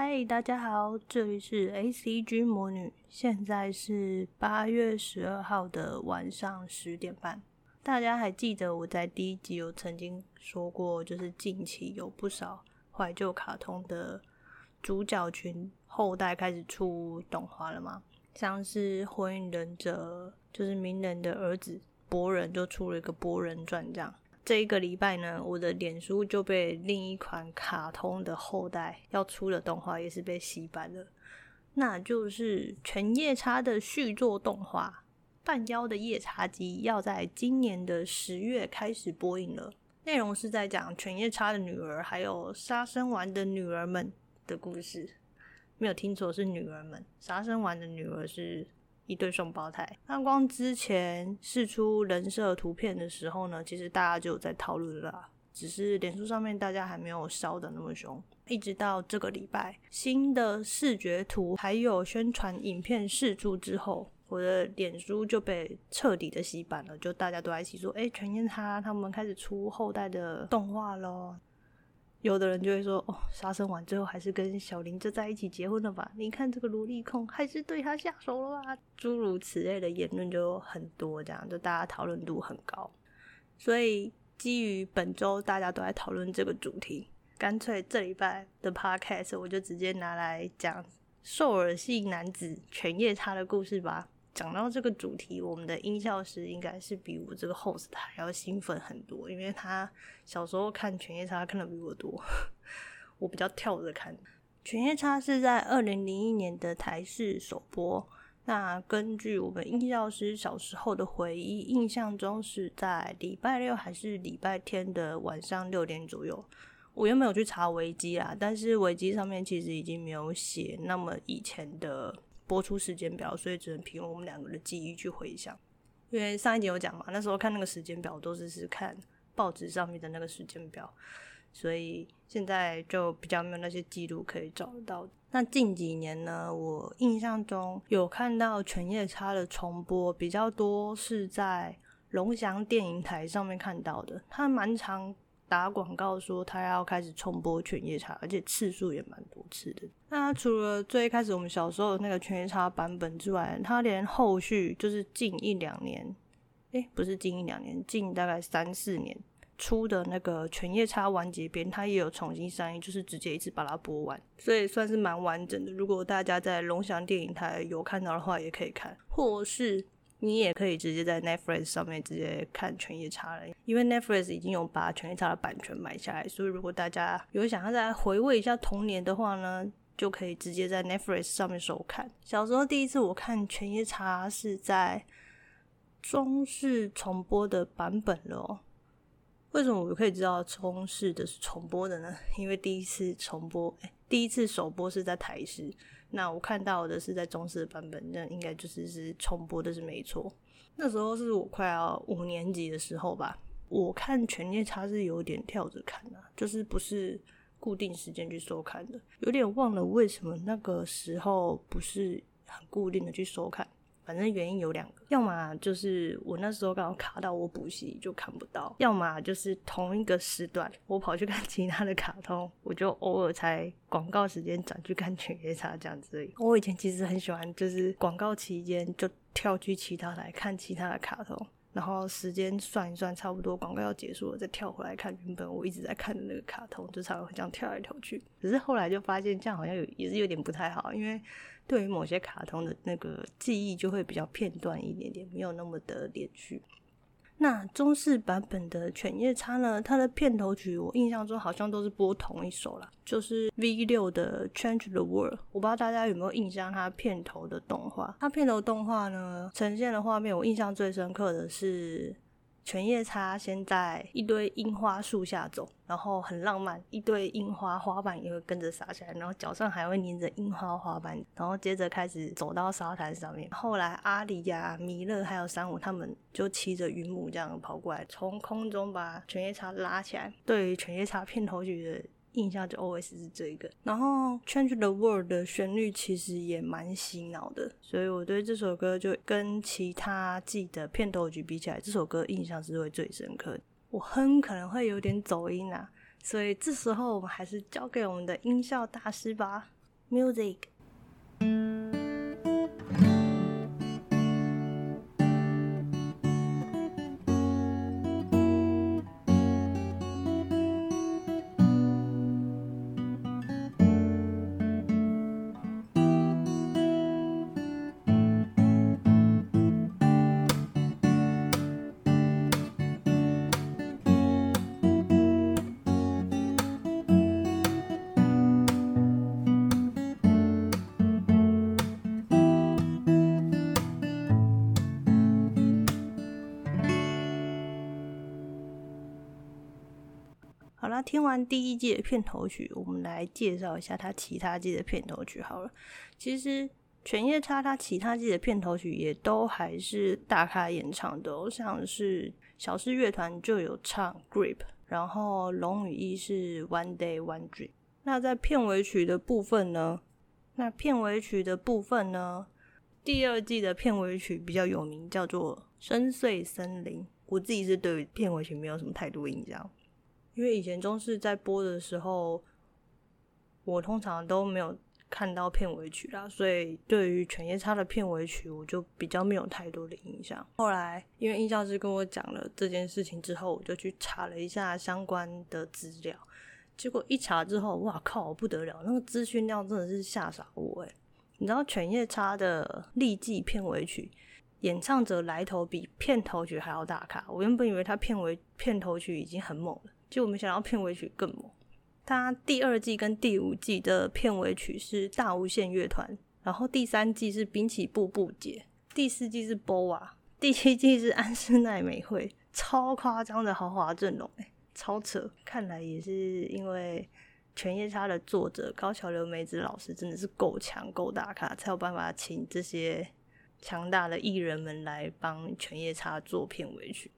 嗨，大家好，这里是 ACG 魔女，现在是八月十二号的晚上十点半。大家还记得我在第一集有曾经说过，就是近期有不少怀旧卡通的主角群后代开始出动画了吗？像是火影忍者，就是鸣人的儿子博人就出了一个博人传这样。这一个礼拜呢，我的脸书就被另一款卡通的后代要出的动画也是被洗版了，那就是犬夜叉的续作动画《半妖的夜叉姬》要在今年的十月开始播映了。内容是在讲犬夜叉的女儿还有杀生丸的女儿们的故事，没有听错，是女儿们。杀生丸的女儿是。一对双胞胎。那光之前释出人设图片的时候呢，其实大家就有在讨论了，只是脸书上面大家还没有烧得那么凶。一直到这个礼拜，新的视觉图还有宣传影片释出之后，我的脸书就被彻底的洗版了，就大家都在一起说：“哎，犬夜叉他们开始出后代的动画咯。”有的人就会说：“哦，杀生丸最后还是跟小林就在一起结婚了吧？你看这个萝莉控还是对他下手了吧？”诸如此类的言论就很多，这样就大家讨论度很高。所以基于本周大家都在讨论这个主题，干脆这礼拜的 podcast 我就直接拿来讲兽耳系男子犬夜叉的故事吧。讲到这个主题，我们的音效师应该是比我这个 host 还要兴奋很多，因为他小时候看《犬夜叉》看的比我多，我比较跳着看。《犬夜叉》是在二零零一年的台视首播。那根据我们音效师小时候的回忆，印象中是在礼拜六还是礼拜天的晚上六点左右。我原本有去查维基啊，但是维基上面其实已经没有写那么以前的。播出时间表，所以只能凭我们两个的记忆去回想。因为上一集有讲嘛，那时候看那个时间表都是是看报纸上面的那个时间表，所以现在就比较没有那些记录可以找得到。那近几年呢，我印象中有看到《犬夜叉》的重播比较多，是在龙翔电影台上面看到的，它蛮长。打广告说他要开始重播《犬夜叉》，而且次数也蛮多次的。那除了最一开始我们小时候那个《犬夜叉》版本之外，他连后续就是近一两年，诶，不是近一两年，近大概三四年出的那个《犬夜叉》完结篇，他也有重新上映，就是直接一次把它播完，所以算是蛮完整的。如果大家在龙翔电影台有看到的话，也可以看，或是。你也可以直接在 Netflix 上面直接看《犬夜叉》了，因为 Netflix 已经有把《犬夜叉》的版权买下来，所以如果大家有想要再回味一下童年的话呢，就可以直接在 Netflix 上面收看。小时候第一次我看《犬夜叉》是在中式重播的版本咯。为什么我可以知道中式的是重播的呢？因为第一次重播，哎，第一次首播是在台视。那我看到的是在中式的版本，那应该就是是重播的是没错。那时候是我快要五年级的时候吧。我看《犬夜叉》是有点跳着看的，就是不是固定时间去收看的，有点忘了为什么那个时候不是很固定的去收看。反正原因有两个，要么就是我那时候刚好卡到我补习就看不到，要么就是同一个时段我跑去看其他的卡通，我就偶尔才广告时间转去看犬夜叉这样子。我以前其实很喜欢，就是广告期间就跳去其他来看其他的卡通。然后时间算一算，差不多广告要结束了，再跳回来看原本我一直在看的那个卡通，就常常这样跳来跳去。可是后来就发现这样好像有也是有点不太好，因为对于某些卡通的那个记忆就会比较片段一点点，没有那么的连续。那中式版本的《犬夜叉》呢？它的片头曲我印象中好像都是播同一首啦，就是 V 六的《Change the World》。我不知道大家有没有印象，它片头的动画。它片头动画呢，呈现的画面，我印象最深刻的是。犬夜叉先在一堆樱花树下走，然后很浪漫，一堆樱花花瓣也会跟着洒下来，然后脚上还会粘着樱花花瓣，然后接着开始走到沙滩上面。后来阿里呀、弥勒还有山武他们就骑着云母这样跑过来，从空中把犬夜叉拉起来。对于犬夜叉片头曲的。印象就 always 是这个，然后《Change the World》的旋律其实也蛮洗脑的，所以我对这首歌就跟其他季的片头曲比起来，这首歌印象是会最深刻的。我哼可能会有点走音啊，所以这时候我们还是交给我们的音效大师吧。Music。好了，听完第一季的片头曲，我们来介绍一下他其他季的片头曲。好了，其实犬夜叉他其他季的片头曲也都还是大咖演唱的哦，像是小室乐团就有唱《Grip》，然后龙与翼是《One Day One Dream》。那在片尾曲的部分呢？那片尾曲的部分呢？第二季的片尾曲比较有名，叫做《深邃森林》。我自己是对片尾曲没有什么太多印象。因为以前中视在播的时候，我通常都没有看到片尾曲啦，所以对于犬夜叉的片尾曲，我就比较没有太多的印象。后来，因为音效师跟我讲了这件事情之后，我就去查了一下相关的资料，结果一查之后，哇靠，不得了，那个资讯量真的是吓傻我诶。你知道犬夜叉的历季片尾曲演唱者来头比片头曲还要大咖，我原本以为他片尾片头曲已经很猛了。就我们想要片尾曲更猛，它第二季跟第五季的片尾曲是大无限乐团，然后第三季是滨崎步步姐，第四季是 BoA，第七季是安室奈美惠，超夸张的豪华阵容，欸，超扯！看来也是因为犬夜叉的作者高桥留美子老师真的是够强够大咖，才有办法请这些强大的艺人们来帮犬夜叉做片尾曲。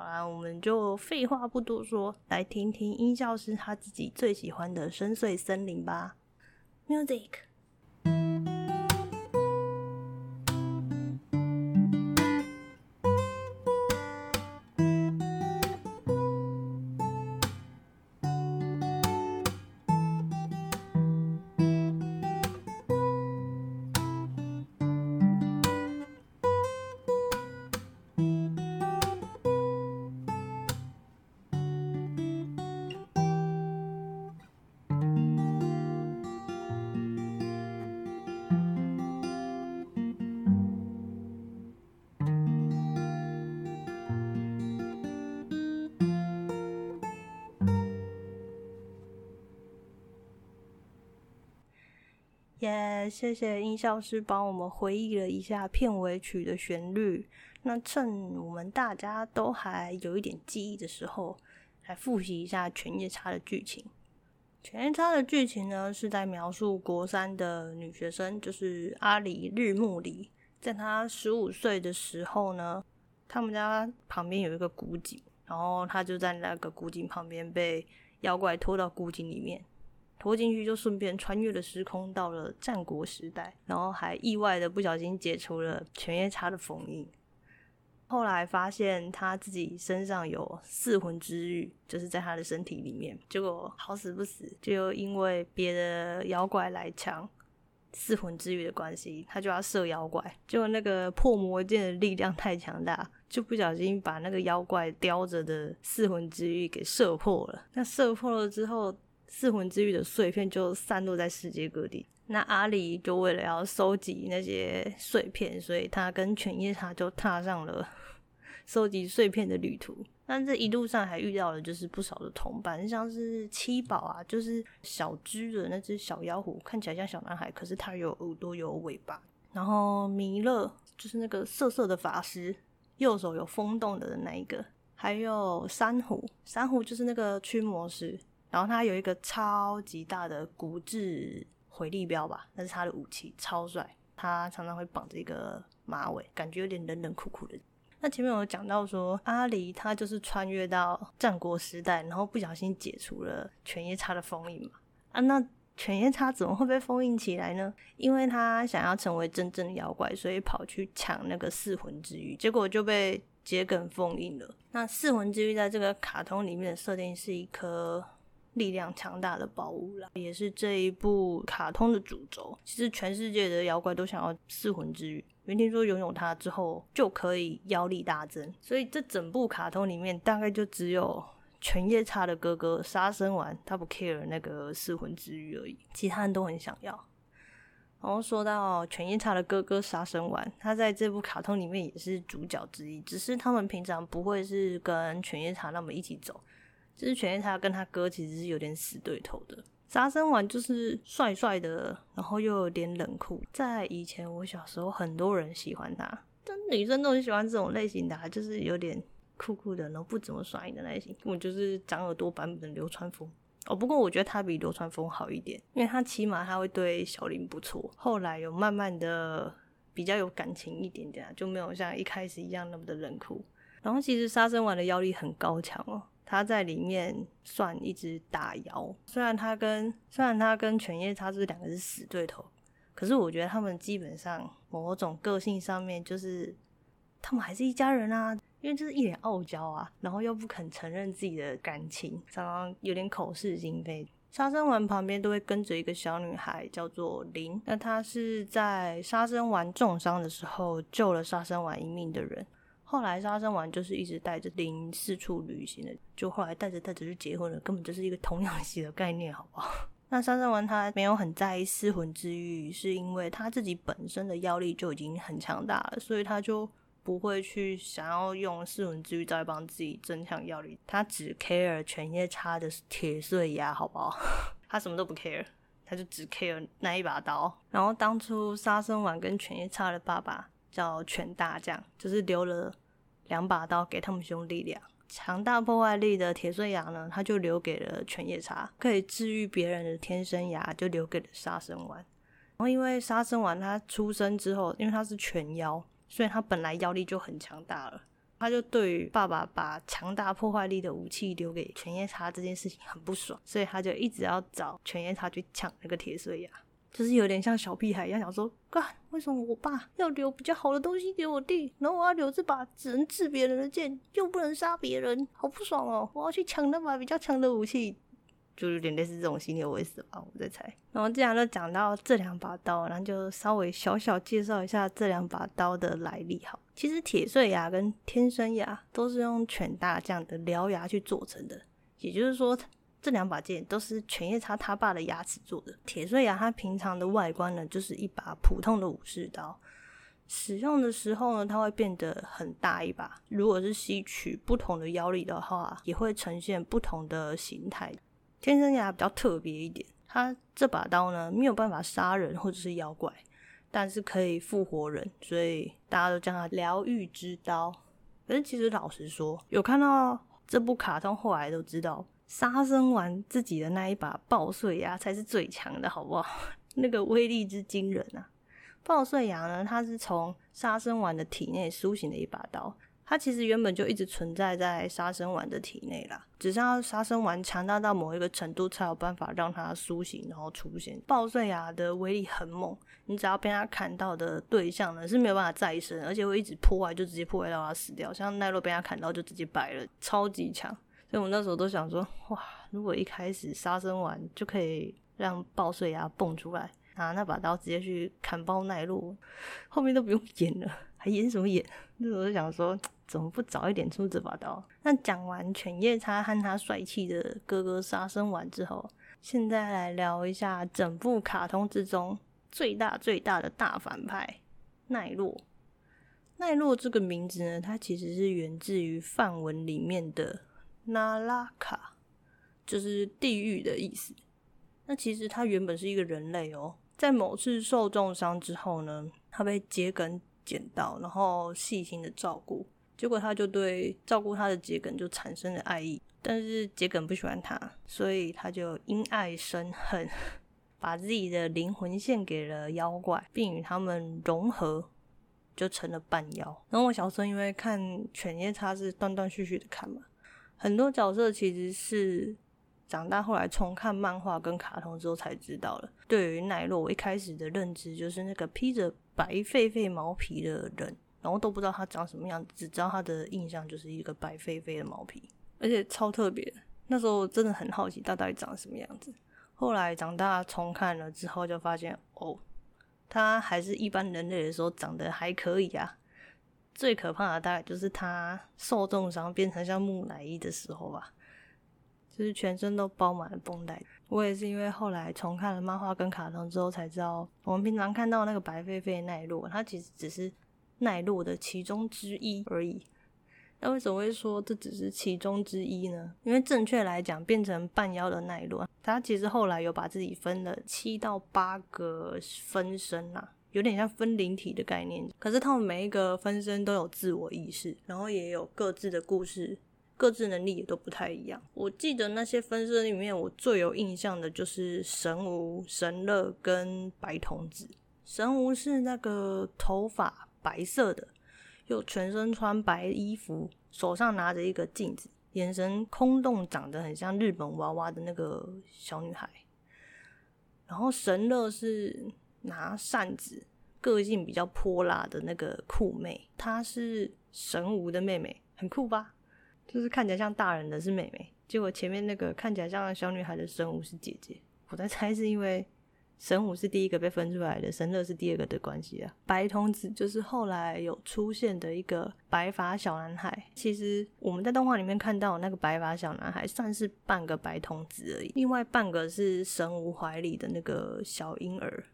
好啦，我们就废话不多说，来听听音效师他自己最喜欢的深邃森林吧。Music。也、谢谢音效师帮我们回忆了一下片尾曲的旋律。那趁我们大家都还有一点记忆的时候，来复习一下《犬夜叉》的剧情。《犬夜叉》的剧情呢，是在描述国三的女学生，就是阿离日暮里，在她十五岁的时候呢，他们家旁边有一个古井，然后她就在那个古井旁边被妖怪拖到古井里面。拖进去就顺便穿越了时空，到了战国时代，然后还意外的不小心解除了犬夜叉的封印。后来发现他自己身上有四魂之玉，就是在他的身体里面。结果好死不死，就因为别的妖怪来抢四魂之玉的关系，他就要射妖怪。结果那个破魔剑的力量太强大，就不小心把那个妖怪叼着的四魂之玉给射破了。那射破了之后，四魂之玉的碎片就散落在世界各地。那阿离就为了要收集那些碎片，所以他跟犬夜叉就踏上了收集碎片的旅途。但这一路上还遇到了就是不少的同伴，像是七宝啊，就是小只的那只小妖狐，看起来像小男孩，可是他有耳朵有尾巴。然后弥勒就是那个色色的法师，右手有风洞的那一个。还有珊瑚，珊瑚就是那个驱魔师。然后他有一个超级大的骨质回力镖吧，那是他的武器，超帅。他常常会绑着一个马尾，感觉有点冷冷酷酷的。那前面有讲到说，阿离他就是穿越到战国时代，然后不小心解除了犬夜叉的封印嘛。啊，那犬夜叉怎么会被封印起来呢？因为他想要成为真正的妖怪，所以跑去抢那个四魂之玉，结果就被桔梗封印了。那四魂之玉在这个卡通里面的设定是一颗。力量强大的宝物啦，也是这一部卡通的主轴。其实全世界的妖怪都想要四魂之玉，因为听说拥有它之后就可以妖力大增，所以这整部卡通里面大概就只有犬夜叉的哥哥杀生丸，他不 care 那个四魂之玉而已，其他人都很想要。然后说到犬夜叉的哥哥杀生丸，他在这部卡通里面也是主角之一，只是他们平常不会是跟犬夜叉那么一起走。就是犬夜叉跟他哥其实是有点死对头的。杀生丸就是帅帅的，然后又有点冷酷。在以前我小时候，很多人喜欢他，但女生都很喜欢这种类型的，就是有点酷酷的，然后不怎么帅的类型，我就是长耳朵版本的流川枫。哦，不过我觉得他比流川枫好一点，因为他起码他会对小林不错。后来有慢慢的比较有感情一点点，就没有像一开始一样那么的冷酷。然后其实杀生丸的妖力很高强哦。他在里面算一只大妖，虽然他跟虽然他跟犬夜叉这两个是死对头，可是我觉得他们基本上某种个性上面就是他们还是一家人啊，因为就是一脸傲娇啊，然后又不肯承认自己的感情，常常有点口是心非。杀生丸旁边都会跟着一个小女孩，叫做铃，那她是在杀生丸重伤的时候救了杀生丸一命的人。后来杀生丸就是一直带着铃四处旅行的，就后来带着带着就结婚了，根本就是一个童养媳的概念，好不好？那杀生丸他没有很在意四魂之玉，是因为他自己本身的妖力就已经很强大了，所以他就不会去想要用四魂之玉再帮自己增强妖力，他只 care 犬夜叉的铁碎牙，好不好？他什么都不 care，他就只 care 那一把刀。然后当初杀生丸跟犬夜叉的爸爸。叫犬大将，就是留了两把刀给他们兄弟俩。强大破坏力的铁碎牙呢，他就留给了犬夜叉。可以治愈别人的天生牙，就留给了杀生丸。然后因为杀生丸他出生之后，因为他是犬妖，所以他本来妖力就很强大了。他就对于爸爸把强大破坏力的武器留给犬夜叉这件事情很不爽，所以他就一直要找犬夜叉去抢那个铁碎牙。就是有点像小屁孩一样，想说，干，为什么我爸要留比较好的东西给我弟，然后我要留这把只能治别人的剑，又不能杀别人，好不爽哦！我要去抢那把比较强的武器，就有点类似这种心理为思吧，我在猜。然后既然都讲到这两把刀，然后就稍微小小介绍一下这两把刀的来历。好，其实铁碎牙跟天生牙都是用犬大将的獠牙去做成的，也就是说。这两把剑都是犬夜叉他爸的牙齿做的。铁碎牙它平常的外观呢，就是一把普通的武士刀。使用的时候呢，它会变得很大一把。如果是吸取不同的妖力的话，也会呈现不同的形态。天生牙比较特别一点，它这把刀呢，没有办法杀人或者是妖怪，但是可以复活人，所以大家都叫它疗愈之刀。可是其实老实说，有看到这部卡通，后来都知道。杀生丸自己的那一把爆碎牙才是最强的，好不好？那个威力之惊人啊！爆碎牙呢，它是从杀生丸的体内苏醒的一把刀，它其实原本就一直存在在杀生丸的体内啦，只是要杀生丸强大到某一个程度，才有办法让它苏醒，然后出现。爆碎牙的威力很猛，你只要被它砍到的对象呢是没有办法再生，而且会一直破坏，就直接破坏到它死掉。像奈落被它砍到就直接摆了，超级强。所以我那时候都想说，哇，如果一开始杀生丸就可以让爆碎牙蹦出来，拿那把刀直接去砍爆奈落，后面都不用演了，还演什么演？那时候就想说，怎么不早一点出这把刀？那讲完犬夜叉和他帅气的哥哥杀生丸之后，现在来聊一下整部卡通之中最大最大的大反派奈落。奈落这个名字呢，它其实是源自于梵文里面的。那拉卡就是地狱的意思。那其实他原本是一个人类哦，在某次受重伤之后呢，他被桔梗捡到，然后细心的照顾。结果他就对照顾他的桔梗就产生了爱意，但是桔梗不喜欢他，所以他就因爱生恨，把自己的灵魂献给了妖怪，并与他们融合，就成了半妖。然后我小时候因为看犬夜叉是断断续续的看嘛。很多角色其实是长大后来重看漫画跟卡通之后才知道了。对于奈落，我一开始的认知就是那个披着白狒狒毛皮的人，然后都不知道他长什么样，只知道他的印象就是一个白狒狒的毛皮，而且超特别。那时候真的很好奇，他到底长什么样子。后来长大重看了之后，就发现哦，他还是一般人类的时候长得还可以啊。最可怕的大概就是他受重伤变成像木乃伊的时候吧，就是全身都包满了绷带。我也是因为后来重看了漫画跟卡通之后才知道，我们平常看到那个白费费奈落，它其实只是奈落的其中之一而已。那为什么会说这只是其中之一呢？因为正确来讲，变成半妖的奈落，它其实后来有把自己分了七到八个分身啦。有点像分灵体的概念，可是他们每一个分身都有自我意识，然后也有各自的故事，各自能力也都不太一样。我记得那些分身里面，我最有印象的就是神无、神乐跟白童子。神无是那个头发白色的，又全身穿白衣服，手上拿着一个镜子，眼神空洞，长得很像日本娃娃的那个小女孩。然后神乐是。拿扇子，个性比较泼辣的那个酷妹，她是神无的妹妹，很酷吧？就是看起来像大人的是妹妹，结果前面那个看起来像小女孩的神无是姐姐。我在猜是因为神无是第一个被分出来的，神乐是第二个的关系啊。白童子就是后来有出现的一个白发小男孩。其实我们在动画里面看到那个白发小男孩算是半个白童子而已，另外半个是神无怀里的那个小婴儿。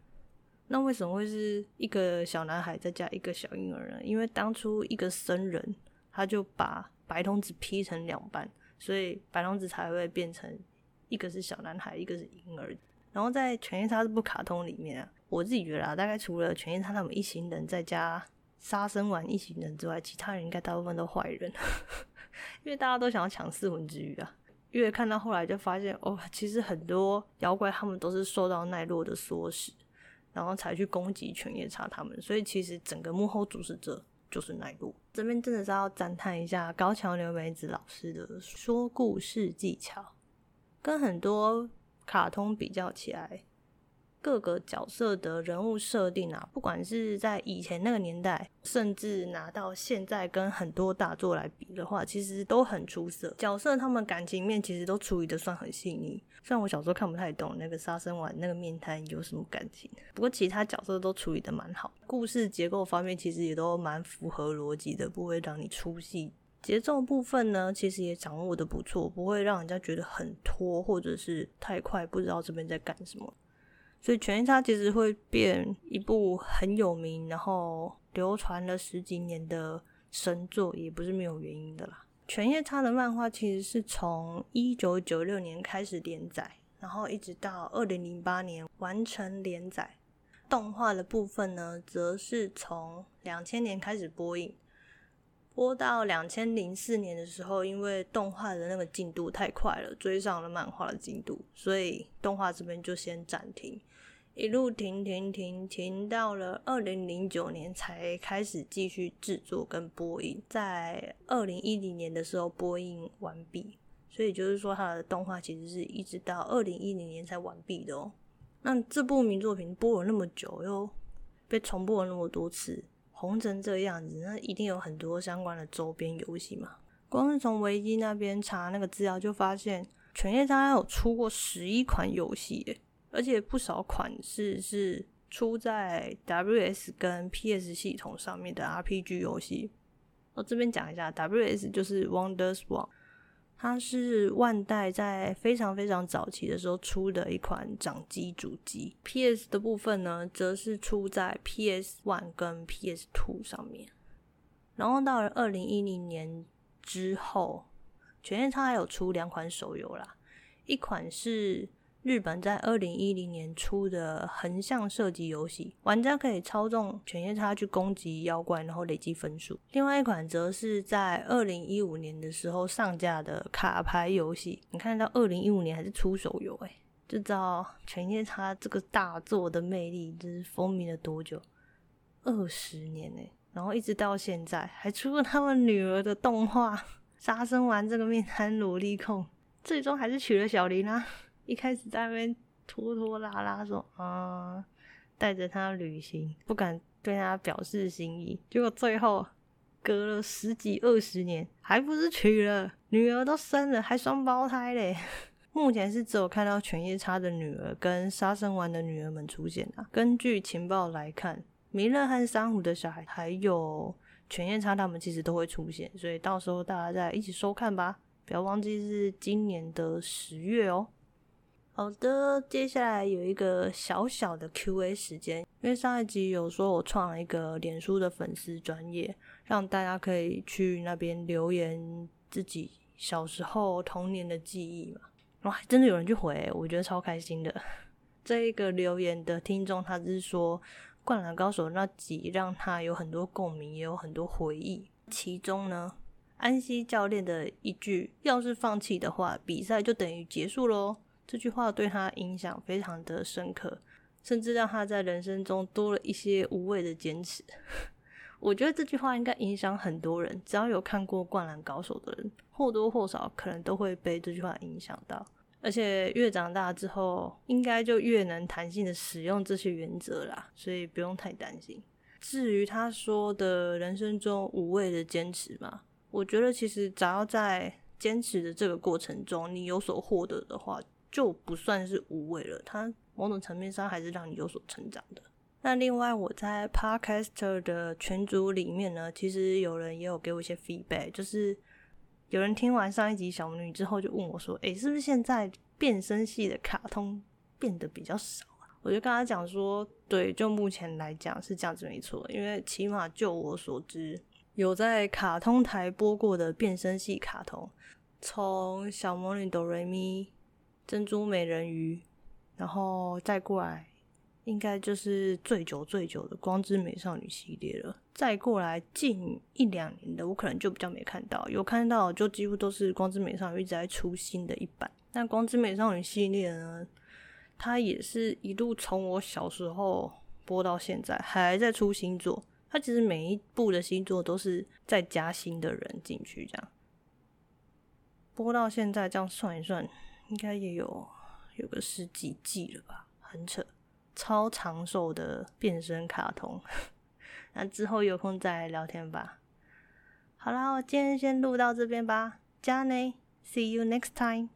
那为什么会是一个小男孩再加一个小婴儿呢？因为当初一个僧人他就把白童子劈成两半，所以白童子才会变成一个是小男孩，一个是婴儿。然后在《犬夜叉》这部卡通里面啊，我自己觉得啊，大概除了犬夜叉他们一行人再加杀生丸一行人之外，其他人应该大部分都坏人，因为大家都想要抢四魂之玉啊。因为看到后来就发现，哦，其实很多妖怪他们都是受到奈落的唆使。然后才去攻击犬夜叉他们，所以其实整个幕后主使者就是奈落。这边真的是要赞叹一下高桥留美子老师的说故事技巧，跟很多卡通比较起来。各个角色的人物设定啊，不管是在以前那个年代，甚至拿到现在跟很多大作来比的话，其实都很出色。角色他们感情面其实都处理得算很细腻。虽然我小时候看不太懂那个杀生丸那个面瘫有什么感情，不过其他角色都处理得蛮好。故事结构方面其实也都蛮符合逻辑的，不会让你出戏。节奏部分呢，其实也掌握得不错，不会让人家觉得很拖，或者是太快，不知道这边在干什么。所以《犬夜叉》其实会变一部很有名，然后流传了十几年的神作，也不是没有原因的啦。《犬夜叉》的漫画其实是从一九九六年开始连载，然后一直到二零零八年完成连载。动画的部分呢，则是从两千年开始播映。播到两千零四年的时候，因为动画的那个进度太快了，追上了漫画的进度，所以动画这边就先暂停，一路停停停停到了二零零九年才开始继续制作跟播映，在二零一零年的时候播映完毕，所以就是说它的动画其实是一直到二零一零年才完毕的哦。那这部名作品播了那么久，又被重播了那么多次。红成这样子，那一定有很多相关的周边游戏嘛。光是从维基那边查那个资料，就发现《犬夜叉》有出过十一款游戏，而且不少款式是出在 WS 跟 PS 系统上面的 RPG 游戏。我这边讲一下，WS 就是 WonderSwan。它是万代在非常非常早期的时候出的一款掌机主机，PS 的部分呢，则是出在 PS One 跟 PS Two 上面。然后到了二零一零年之后，犬夜叉还有出两款手游啦，一款是。日本在二零一零年出的横向射击游戏，玩家可以操纵犬夜叉去攻击妖怪，然后累积分数。另外一款则是在二零一五年的时候上架的卡牌游戏。你看到二零一五年还是出手游，哎，就知道犬夜叉这个大作的魅力，就是风靡了多久？二十年呢，然后一直到现在还出了他们女儿的动画。杀生丸这个面瘫萝莉控，最终还是娶了小林啊。一开始在那边拖拖拉拉说，啊、带着他旅行，不敢对他表示心意，结果最后隔了十几二十年，还不是娶了，女儿都生了，还双胞胎嘞。目前是只有看到犬夜叉的女儿跟杀生丸的女儿们出现啊。根据情报来看，弥勒和珊瑚的小孩还有犬夜叉他们其实都会出现，所以到时候大家再一起收看吧。不要忘记是今年的十月哦。好的，接下来有一个小小的 Q&A 时间，因为上一集有说我创了一个脸书的粉丝专业，让大家可以去那边留言自己小时候童年的记忆嘛。哇，真的有人去回，我觉得超开心的。这一个留言的听众，他是说《灌篮高手》那集让他有很多共鸣，也有很多回忆。其中呢，安西教练的一句“要是放弃的话，比赛就等于结束喽”。这句话对他影响非常的深刻，甚至让他在人生中多了一些无谓的坚持。我觉得这句话应该影响很多人，只要有看过《灌篮高手》的人，或多或少可能都会被这句话影响到。而且越长大之后，应该就越能弹性的使用这些原则啦，所以不用太担心。至于他说的人生中无谓的坚持嘛，我觉得其实只要在坚持的这个过程中，你有所获得的话。就不算是无谓了，它某种层面上还是让你有所成长的。那另外，我在 Podcaster 的群组里面呢，其实有人也有给我一些 feedback，就是有人听完上一集小魔女之后，就问我说：“诶，是不是现在变声系的卡通变得比较少啊？”我就跟他讲说：“对，就目前来讲是这样子没错，因为起码就我所知，有在卡通台播过的变声系卡通，从小魔女哆瑞咪。”珍珠美人鱼，然后再过来，应该就是最久最久的光之美少女系列了。再过来近一两年的，我可能就比较没看到，有看到就几乎都是光之美少女一直在出新的一版。那光之美少女系列呢，它也是一路从我小时候播到现在，还在出新作。它其实每一部的新作都是在加新的人进去，这样播到现在，这样算一算。应该也有有个十几季了吧，很扯，超长寿的变身卡通。那之后有空再聊天吧。好啦，我今天先录到这边吧，加内，See you next time。